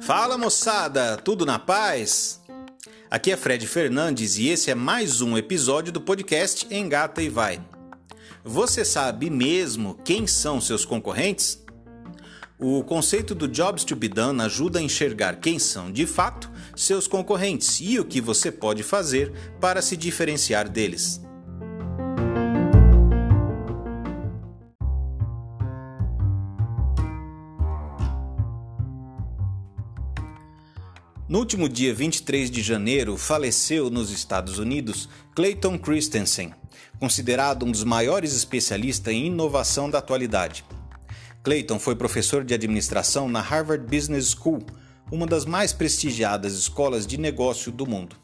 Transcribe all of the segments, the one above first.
Fala moçada, tudo na paz? Aqui é Fred Fernandes e esse é mais um episódio do podcast Engata e Vai. Você sabe mesmo quem são seus concorrentes? O conceito do Jobs to be Done ajuda a enxergar quem são de fato seus concorrentes e o que você pode fazer para se diferenciar deles. Último dia 23 de janeiro, faleceu nos Estados Unidos Clayton Christensen, considerado um dos maiores especialistas em inovação da atualidade. Clayton foi professor de administração na Harvard Business School, uma das mais prestigiadas escolas de negócio do mundo.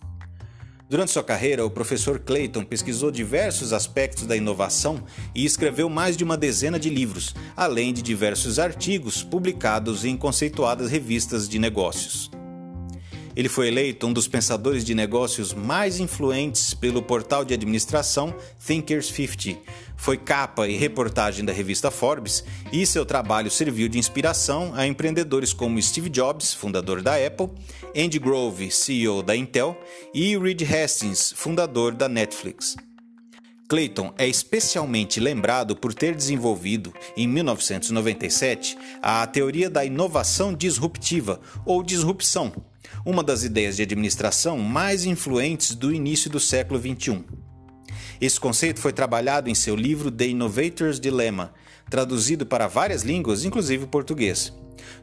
Durante sua carreira, o professor Clayton pesquisou diversos aspectos da inovação e escreveu mais de uma dezena de livros, além de diversos artigos publicados em conceituadas revistas de negócios. Ele foi eleito um dos pensadores de negócios mais influentes pelo portal de administração Thinkers 50. Foi capa e reportagem da revista Forbes e seu trabalho serviu de inspiração a empreendedores como Steve Jobs, fundador da Apple, Andy Grove, CEO da Intel, e Reed Hastings, fundador da Netflix. Clayton é especialmente lembrado por ter desenvolvido, em 1997, a teoria da inovação disruptiva ou disrupção, uma das ideias de administração mais influentes do início do século XXI. Esse conceito foi trabalhado em seu livro The Innovator's Dilemma, traduzido para várias línguas, inclusive o português.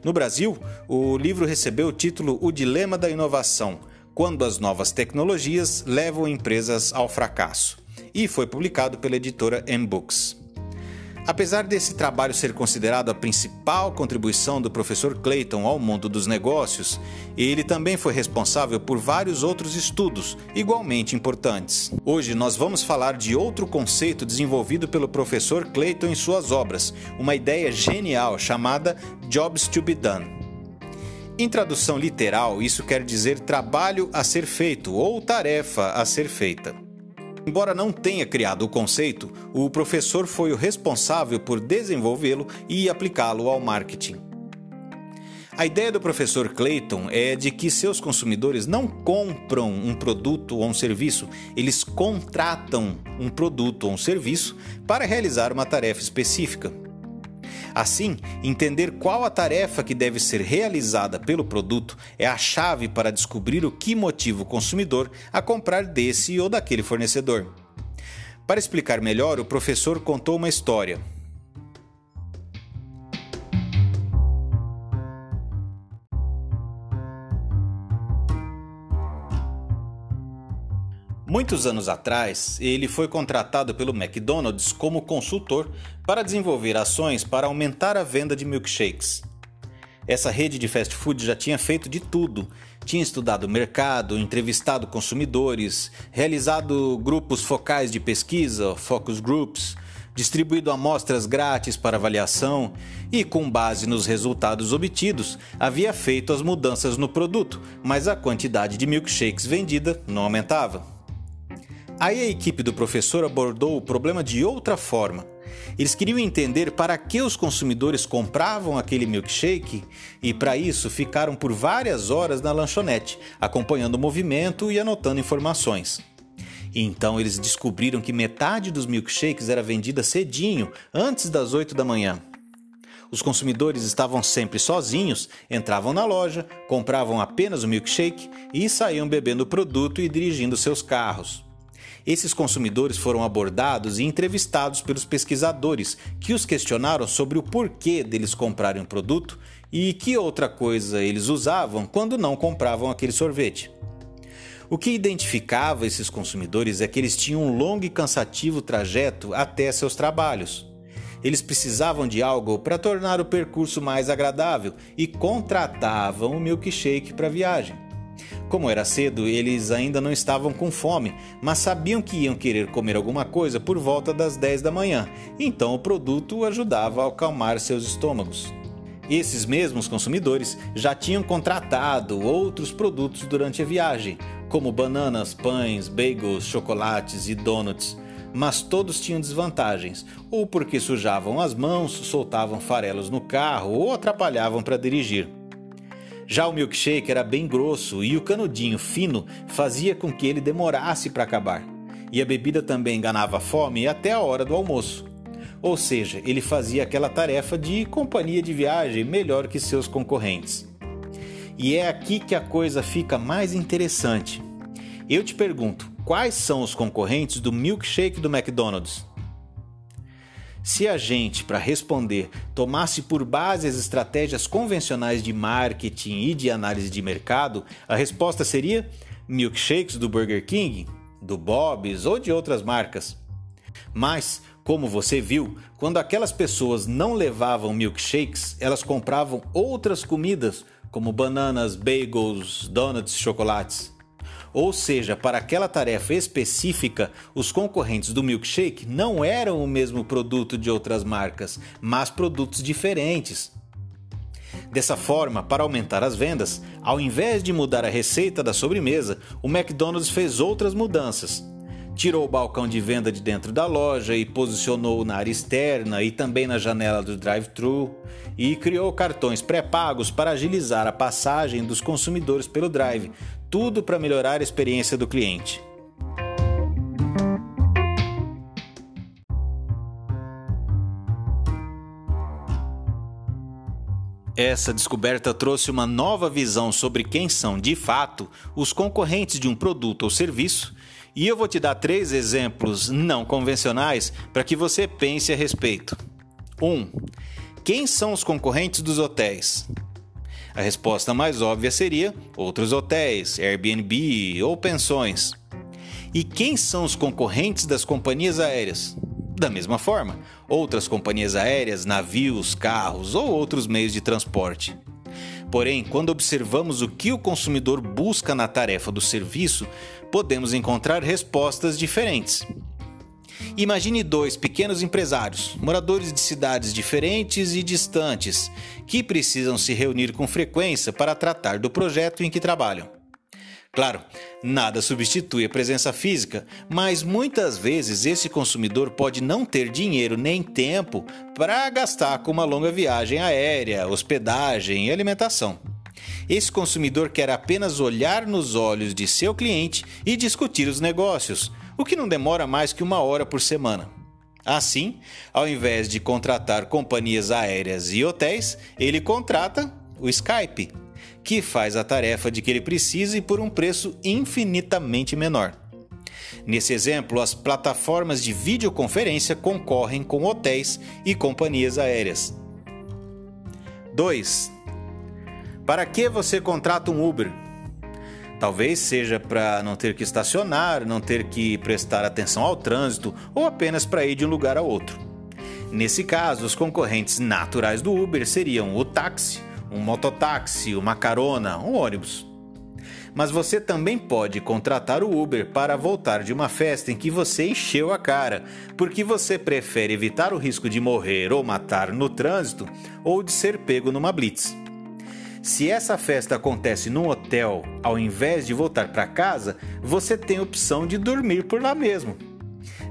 No Brasil, o livro recebeu o título O Dilema da Inovação: Quando as novas tecnologias levam empresas ao fracasso e foi publicado pela editora M-Books. Apesar desse trabalho ser considerado a principal contribuição do professor Clayton ao mundo dos negócios, ele também foi responsável por vários outros estudos igualmente importantes. Hoje nós vamos falar de outro conceito desenvolvido pelo professor Clayton em suas obras, uma ideia genial chamada Jobs to be Done. Em tradução literal, isso quer dizer trabalho a ser feito ou tarefa a ser feita. Embora não tenha criado o conceito, o professor foi o responsável por desenvolvê-lo e aplicá-lo ao marketing. A ideia do professor Clayton é de que seus consumidores não compram um produto ou um serviço, eles contratam um produto ou um serviço para realizar uma tarefa específica. Assim, entender qual a tarefa que deve ser realizada pelo produto é a chave para descobrir o que motiva o consumidor a comprar desse ou daquele fornecedor. Para explicar melhor, o professor contou uma história. Muitos anos atrás, ele foi contratado pelo McDonald's como consultor para desenvolver ações para aumentar a venda de milkshakes. Essa rede de fast food já tinha feito de tudo. Tinha estudado o mercado, entrevistado consumidores, realizado grupos focais de pesquisa, focus groups, distribuído amostras grátis para avaliação e, com base nos resultados obtidos, havia feito as mudanças no produto, mas a quantidade de milkshakes vendida não aumentava. Aí a equipe do professor abordou o problema de outra forma. Eles queriam entender para que os consumidores compravam aquele milkshake e, para isso, ficaram por várias horas na lanchonete, acompanhando o movimento e anotando informações. então eles descobriram que metade dos milkshakes era vendida cedinho, antes das 8 da manhã. Os consumidores estavam sempre sozinhos, entravam na loja, compravam apenas o milkshake e saíam bebendo o produto e dirigindo seus carros. Esses consumidores foram abordados e entrevistados pelos pesquisadores, que os questionaram sobre o porquê deles comprarem um produto e que outra coisa eles usavam quando não compravam aquele sorvete. O que identificava esses consumidores é que eles tinham um longo e cansativo trajeto até seus trabalhos. Eles precisavam de algo para tornar o percurso mais agradável e contratavam o milkshake para a viagem. Como era cedo, eles ainda não estavam com fome, mas sabiam que iam querer comer alguma coisa por volta das 10 da manhã, então o produto ajudava a acalmar seus estômagos. Esses mesmos consumidores já tinham contratado outros produtos durante a viagem, como bananas, pães, bagels, chocolates e donuts. mas todos tinham desvantagens, ou porque sujavam as mãos, soltavam farelos no carro ou atrapalhavam para dirigir. Já o milkshake era bem grosso e o canudinho fino fazia com que ele demorasse para acabar. E a bebida também enganava a fome até a hora do almoço. Ou seja, ele fazia aquela tarefa de companhia de viagem melhor que seus concorrentes. E é aqui que a coisa fica mais interessante. Eu te pergunto, quais são os concorrentes do milkshake do McDonald's? Se a gente, para responder, tomasse por base as estratégias convencionais de marketing e de análise de mercado, a resposta seria milkshakes do Burger King, do Bob's ou de outras marcas. Mas, como você viu, quando aquelas pessoas não levavam milkshakes, elas compravam outras comidas, como bananas, bagels, donuts, chocolates. Ou seja, para aquela tarefa específica, os concorrentes do milkshake não eram o mesmo produto de outras marcas, mas produtos diferentes. Dessa forma, para aumentar as vendas, ao invés de mudar a receita da sobremesa, o McDonald's fez outras mudanças. Tirou o balcão de venda de dentro da loja e posicionou na área externa e também na janela do drive-thru, e criou cartões pré-pagos para agilizar a passagem dos consumidores pelo drive, tudo para melhorar a experiência do cliente. Essa descoberta trouxe uma nova visão sobre quem são, de fato, os concorrentes de um produto ou serviço, e eu vou te dar três exemplos não convencionais para que você pense a respeito. 1. Um, quem são os concorrentes dos hotéis? A resposta mais óbvia seria outros hotéis, Airbnb ou pensões. E quem são os concorrentes das companhias aéreas? Da mesma forma, outras companhias aéreas, navios, carros ou outros meios de transporte. Porém, quando observamos o que o consumidor busca na tarefa do serviço, podemos encontrar respostas diferentes. Imagine dois pequenos empresários, moradores de cidades diferentes e distantes, que precisam se reunir com frequência para tratar do projeto em que trabalham. Claro, nada substitui a presença física, mas muitas vezes esse consumidor pode não ter dinheiro nem tempo para gastar com uma longa viagem aérea, hospedagem e alimentação. Esse consumidor quer apenas olhar nos olhos de seu cliente e discutir os negócios, o que não demora mais que uma hora por semana. Assim, ao invés de contratar companhias aéreas e hotéis, ele contrata o Skype, que faz a tarefa de que ele precisa e por um preço infinitamente menor. Nesse exemplo, as plataformas de videoconferência concorrem com hotéis e companhias aéreas. 2. Para que você contrata um Uber? Talvez seja para não ter que estacionar, não ter que prestar atenção ao trânsito ou apenas para ir de um lugar a outro. Nesse caso, os concorrentes naturais do Uber seriam o táxi, um mototáxi, uma carona, um ônibus. Mas você também pode contratar o Uber para voltar de uma festa em que você encheu a cara, porque você prefere evitar o risco de morrer ou matar no trânsito ou de ser pego numa blitz. Se essa festa acontece num hotel, ao invés de voltar para casa, você tem a opção de dormir por lá mesmo.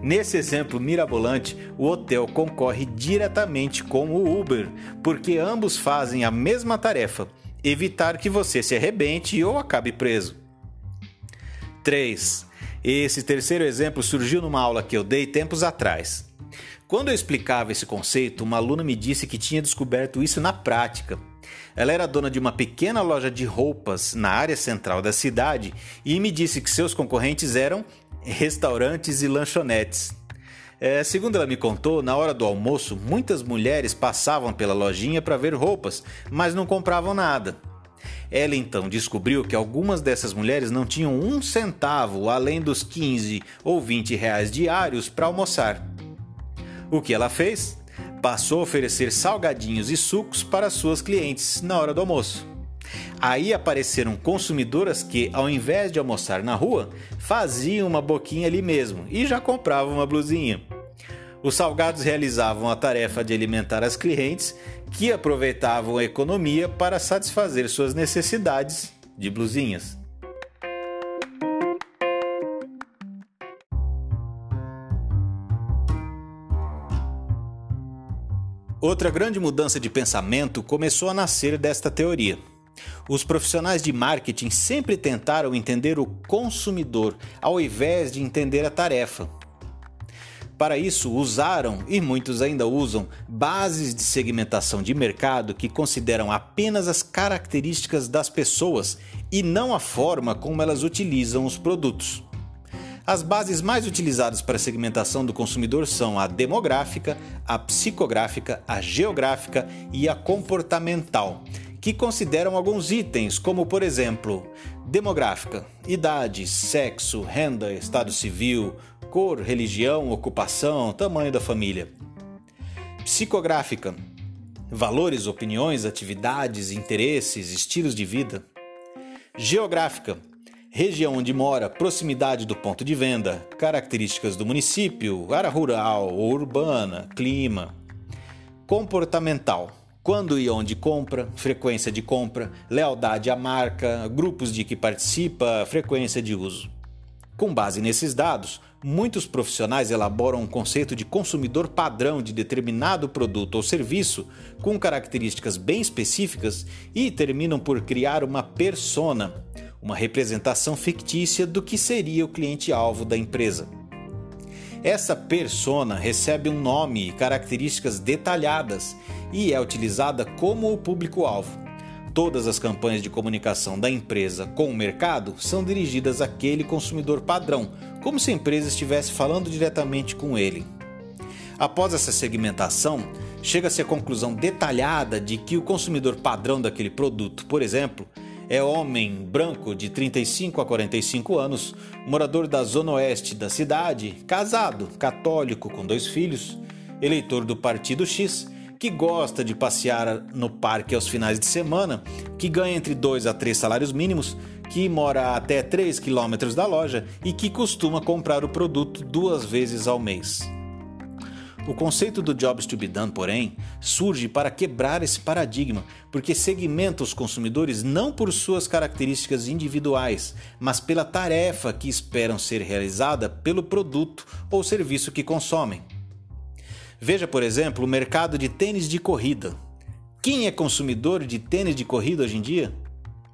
Nesse exemplo mirabolante, o hotel concorre diretamente com o Uber, porque ambos fazem a mesma tarefa: evitar que você se arrebente ou acabe preso. 3. Esse terceiro exemplo surgiu numa aula que eu dei tempos atrás. Quando eu explicava esse conceito, uma aluna me disse que tinha descoberto isso na prática. Ela era dona de uma pequena loja de roupas na área central da cidade e me disse que seus concorrentes eram restaurantes e lanchonetes. É, segundo ela me contou, na hora do almoço, muitas mulheres passavam pela lojinha para ver roupas, mas não compravam nada. Ela então descobriu que algumas dessas mulheres não tinham um centavo além dos 15 ou 20 reais diários para almoçar. O que ela fez? Passou a oferecer salgadinhos e sucos para suas clientes na hora do almoço. Aí apareceram consumidoras que, ao invés de almoçar na rua, faziam uma boquinha ali mesmo e já compravam uma blusinha. Os salgados realizavam a tarefa de alimentar as clientes que aproveitavam a economia para satisfazer suas necessidades de blusinhas. Outra grande mudança de pensamento começou a nascer desta teoria. Os profissionais de marketing sempre tentaram entender o consumidor ao invés de entender a tarefa. Para isso, usaram, e muitos ainda usam, bases de segmentação de mercado que consideram apenas as características das pessoas e não a forma como elas utilizam os produtos. As bases mais utilizadas para a segmentação do consumidor são a demográfica, a psicográfica, a geográfica e a comportamental, que consideram alguns itens, como por exemplo, demográfica, idade, sexo, renda, estado civil, cor, religião, ocupação, tamanho da família. Psicográfica, valores, opiniões, atividades, interesses, estilos de vida. Geográfica, região onde mora, proximidade do ponto de venda, características do município, área rural ou urbana, clima. Comportamental, quando e onde compra, frequência de compra, lealdade à marca, grupos de que participa, frequência de uso. Com base nesses dados, muitos profissionais elaboram um conceito de consumidor padrão de determinado produto ou serviço com características bem específicas e terminam por criar uma persona, uma representação fictícia do que seria o cliente-alvo da empresa. Essa persona recebe um nome e características detalhadas e é utilizada como o público-alvo. Todas as campanhas de comunicação da empresa com o mercado são dirigidas àquele consumidor padrão, como se a empresa estivesse falando diretamente com ele. Após essa segmentação, chega-se à conclusão detalhada de que o consumidor padrão daquele produto, por exemplo, é homem branco de 35 a 45 anos, morador da zona oeste da cidade, casado, católico com dois filhos, eleitor do Partido X, que gosta de passear no parque aos finais de semana, que ganha entre 2 a 3 salários mínimos, que mora até 3 quilômetros da loja e que costuma comprar o produto duas vezes ao mês. O conceito do Jobs to be done, porém, surge para quebrar esse paradigma, porque segmenta os consumidores não por suas características individuais, mas pela tarefa que esperam ser realizada pelo produto ou serviço que consomem. Veja, por exemplo, o mercado de tênis de corrida. Quem é consumidor de tênis de corrida hoje em dia?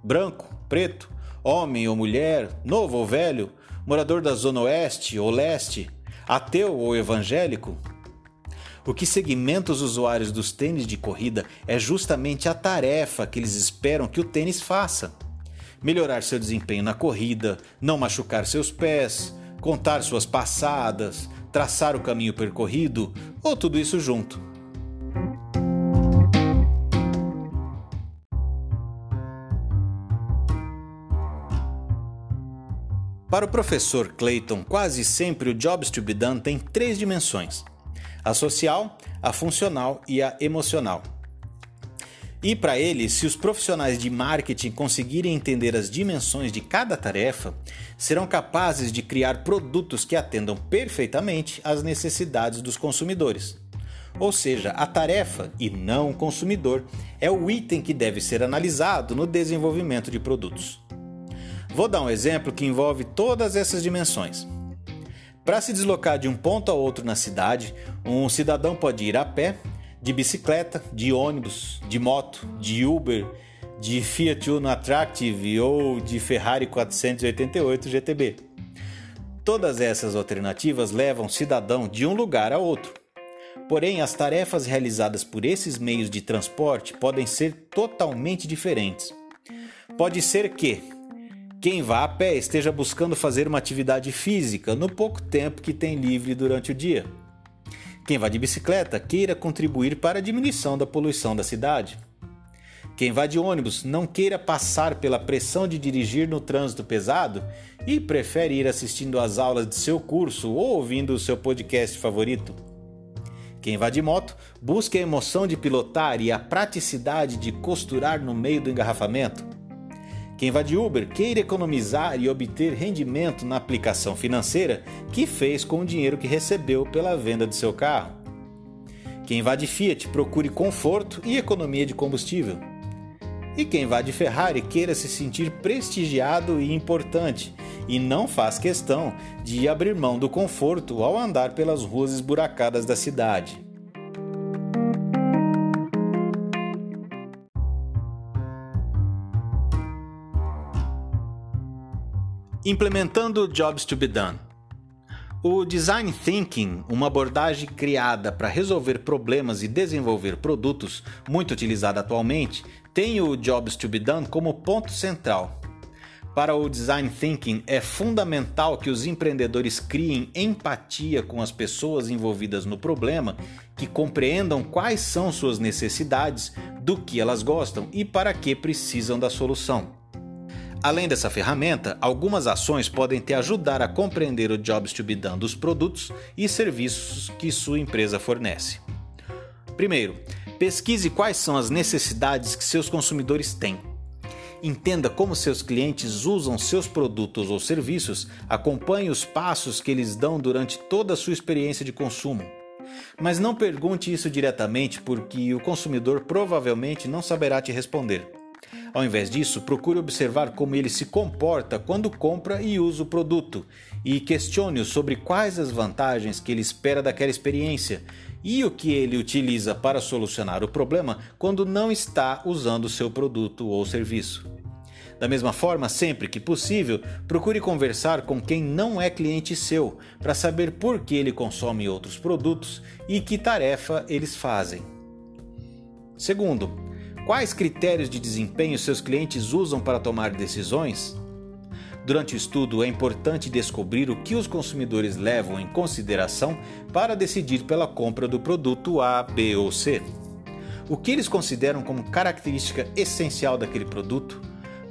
Branco, preto, homem ou mulher, novo ou velho, morador da zona oeste ou leste, ateu ou evangélico? O que segmenta os usuários dos tênis de corrida é justamente a tarefa que eles esperam que o tênis faça: melhorar seu desempenho na corrida, não machucar seus pés, contar suas passadas, traçar o caminho percorrido ou tudo isso junto. Para o professor Clayton, quase sempre o Jobs to be done tem três dimensões a social, a funcional e a emocional. E para ele, se os profissionais de marketing conseguirem entender as dimensões de cada tarefa, serão capazes de criar produtos que atendam perfeitamente às necessidades dos consumidores. Ou seja, a tarefa e não o consumidor é o item que deve ser analisado no desenvolvimento de produtos. Vou dar um exemplo que envolve todas essas dimensões. Para se deslocar de um ponto a outro na cidade, um cidadão pode ir a pé, de bicicleta, de ônibus, de moto, de Uber, de Fiat Uno Attractive ou de Ferrari 488 GTB. Todas essas alternativas levam o cidadão de um lugar a outro. Porém, as tarefas realizadas por esses meios de transporte podem ser totalmente diferentes. Pode ser que, quem vá a pé esteja buscando fazer uma atividade física no pouco tempo que tem livre durante o dia. Quem vá de bicicleta queira contribuir para a diminuição da poluição da cidade. Quem vá de ônibus não queira passar pela pressão de dirigir no trânsito pesado e prefere ir assistindo às aulas de seu curso ou ouvindo o seu podcast favorito. Quem vá de moto busque a emoção de pilotar e a praticidade de costurar no meio do engarrafamento. Quem vai de Uber queira economizar e obter rendimento na aplicação financeira que fez com o dinheiro que recebeu pela venda de seu carro. Quem vai de Fiat procure conforto e economia de combustível. E quem vai de Ferrari queira se sentir prestigiado e importante e não faz questão de abrir mão do conforto ao andar pelas ruas esburacadas da cidade. Implementando Jobs to be Done. O Design Thinking, uma abordagem criada para resolver problemas e desenvolver produtos, muito utilizada atualmente, tem o Jobs to be Done como ponto central. Para o Design Thinking, é fundamental que os empreendedores criem empatia com as pessoas envolvidas no problema, que compreendam quais são suas necessidades, do que elas gostam e para que precisam da solução. Além dessa ferramenta, algumas ações podem te ajudar a compreender o Jobs to be done dos produtos e serviços que sua empresa fornece. Primeiro, pesquise quais são as necessidades que seus consumidores têm. Entenda como seus clientes usam seus produtos ou serviços, acompanhe os passos que eles dão durante toda a sua experiência de consumo. Mas não pergunte isso diretamente porque o consumidor provavelmente não saberá te responder. Ao invés disso, procure observar como ele se comporta quando compra e usa o produto e questione-o sobre quais as vantagens que ele espera daquela experiência e o que ele utiliza para solucionar o problema quando não está usando seu produto ou serviço. Da mesma forma, sempre que possível, procure conversar com quem não é cliente seu para saber por que ele consome outros produtos e que tarefa eles fazem. Segundo, Quais critérios de desempenho seus clientes usam para tomar decisões? Durante o estudo, é importante descobrir o que os consumidores levam em consideração para decidir pela compra do produto A, B ou C. O que eles consideram como característica essencial daquele produto?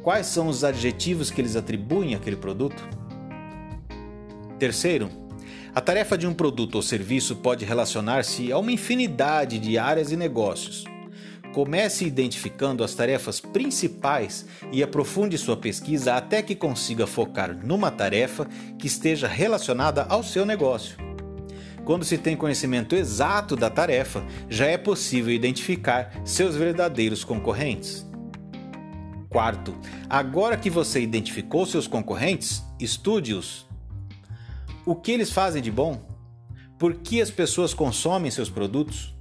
Quais são os adjetivos que eles atribuem àquele produto? Terceiro, a tarefa de um produto ou serviço pode relacionar-se a uma infinidade de áreas e negócios. Comece identificando as tarefas principais e aprofunde sua pesquisa até que consiga focar numa tarefa que esteja relacionada ao seu negócio. Quando se tem conhecimento exato da tarefa, já é possível identificar seus verdadeiros concorrentes. Quarto, agora que você identificou seus concorrentes, estude-os. O que eles fazem de bom? Por que as pessoas consomem seus produtos?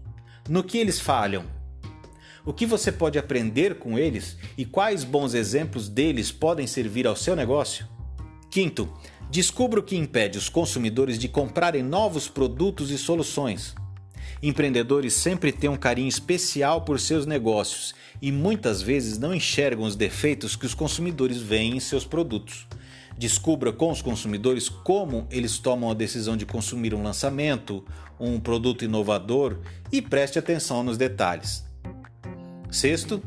No que eles falham? O que você pode aprender com eles e quais bons exemplos deles podem servir ao seu negócio? Quinto, descubra o que impede os consumidores de comprarem novos produtos e soluções. Empreendedores sempre têm um carinho especial por seus negócios e muitas vezes não enxergam os defeitos que os consumidores veem em seus produtos. Descubra com os consumidores como eles tomam a decisão de consumir um lançamento, um produto inovador e preste atenção nos detalhes. Sexto,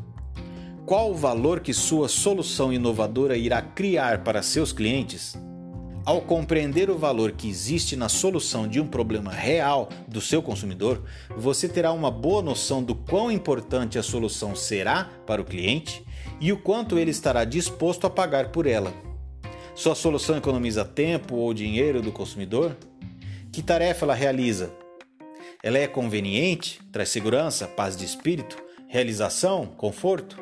qual o valor que sua solução inovadora irá criar para seus clientes? Ao compreender o valor que existe na solução de um problema real do seu consumidor, você terá uma boa noção do quão importante a solução será para o cliente e o quanto ele estará disposto a pagar por ela. Sua solução economiza tempo ou dinheiro do consumidor? Que tarefa ela realiza? Ela é conveniente? Traz segurança, paz de espírito? Realização, conforto.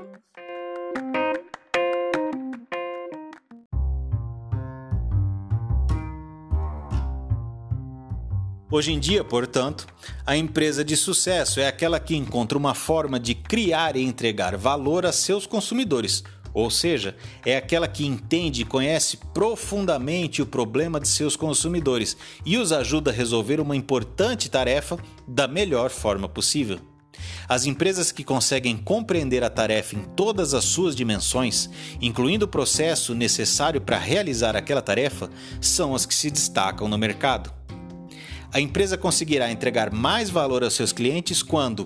Hoje em dia, portanto, a empresa de sucesso é aquela que encontra uma forma de criar e entregar valor a seus consumidores, ou seja, é aquela que entende e conhece profundamente o problema de seus consumidores e os ajuda a resolver uma importante tarefa da melhor forma possível. As empresas que conseguem compreender a tarefa em todas as suas dimensões, incluindo o processo necessário para realizar aquela tarefa, são as que se destacam no mercado. A empresa conseguirá entregar mais valor aos seus clientes quando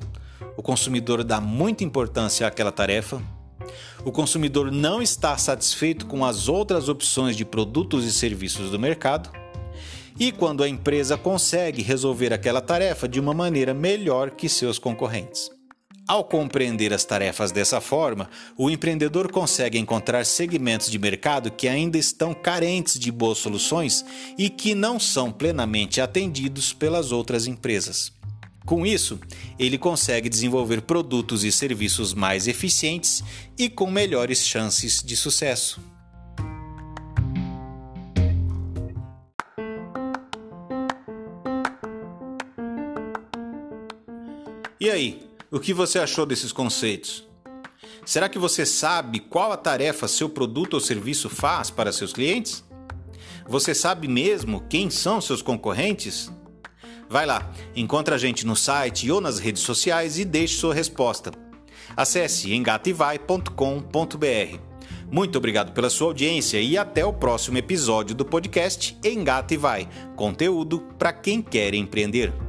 o consumidor dá muita importância àquela tarefa, o consumidor não está satisfeito com as outras opções de produtos e serviços do mercado e quando a empresa consegue resolver aquela tarefa de uma maneira melhor que seus concorrentes. Ao compreender as tarefas dessa forma, o empreendedor consegue encontrar segmentos de mercado que ainda estão carentes de boas soluções e que não são plenamente atendidos pelas outras empresas. Com isso, ele consegue desenvolver produtos e serviços mais eficientes e com melhores chances de sucesso. E aí, o que você achou desses conceitos? Será que você sabe qual a tarefa seu produto ou serviço faz para seus clientes? Você sabe mesmo quem são seus concorrentes? Vai lá, encontre a gente no site ou nas redes sociais e deixe sua resposta. Acesse engativai.com.br. Muito obrigado pela sua audiência e até o próximo episódio do podcast Engata e Vai conteúdo para quem quer empreender.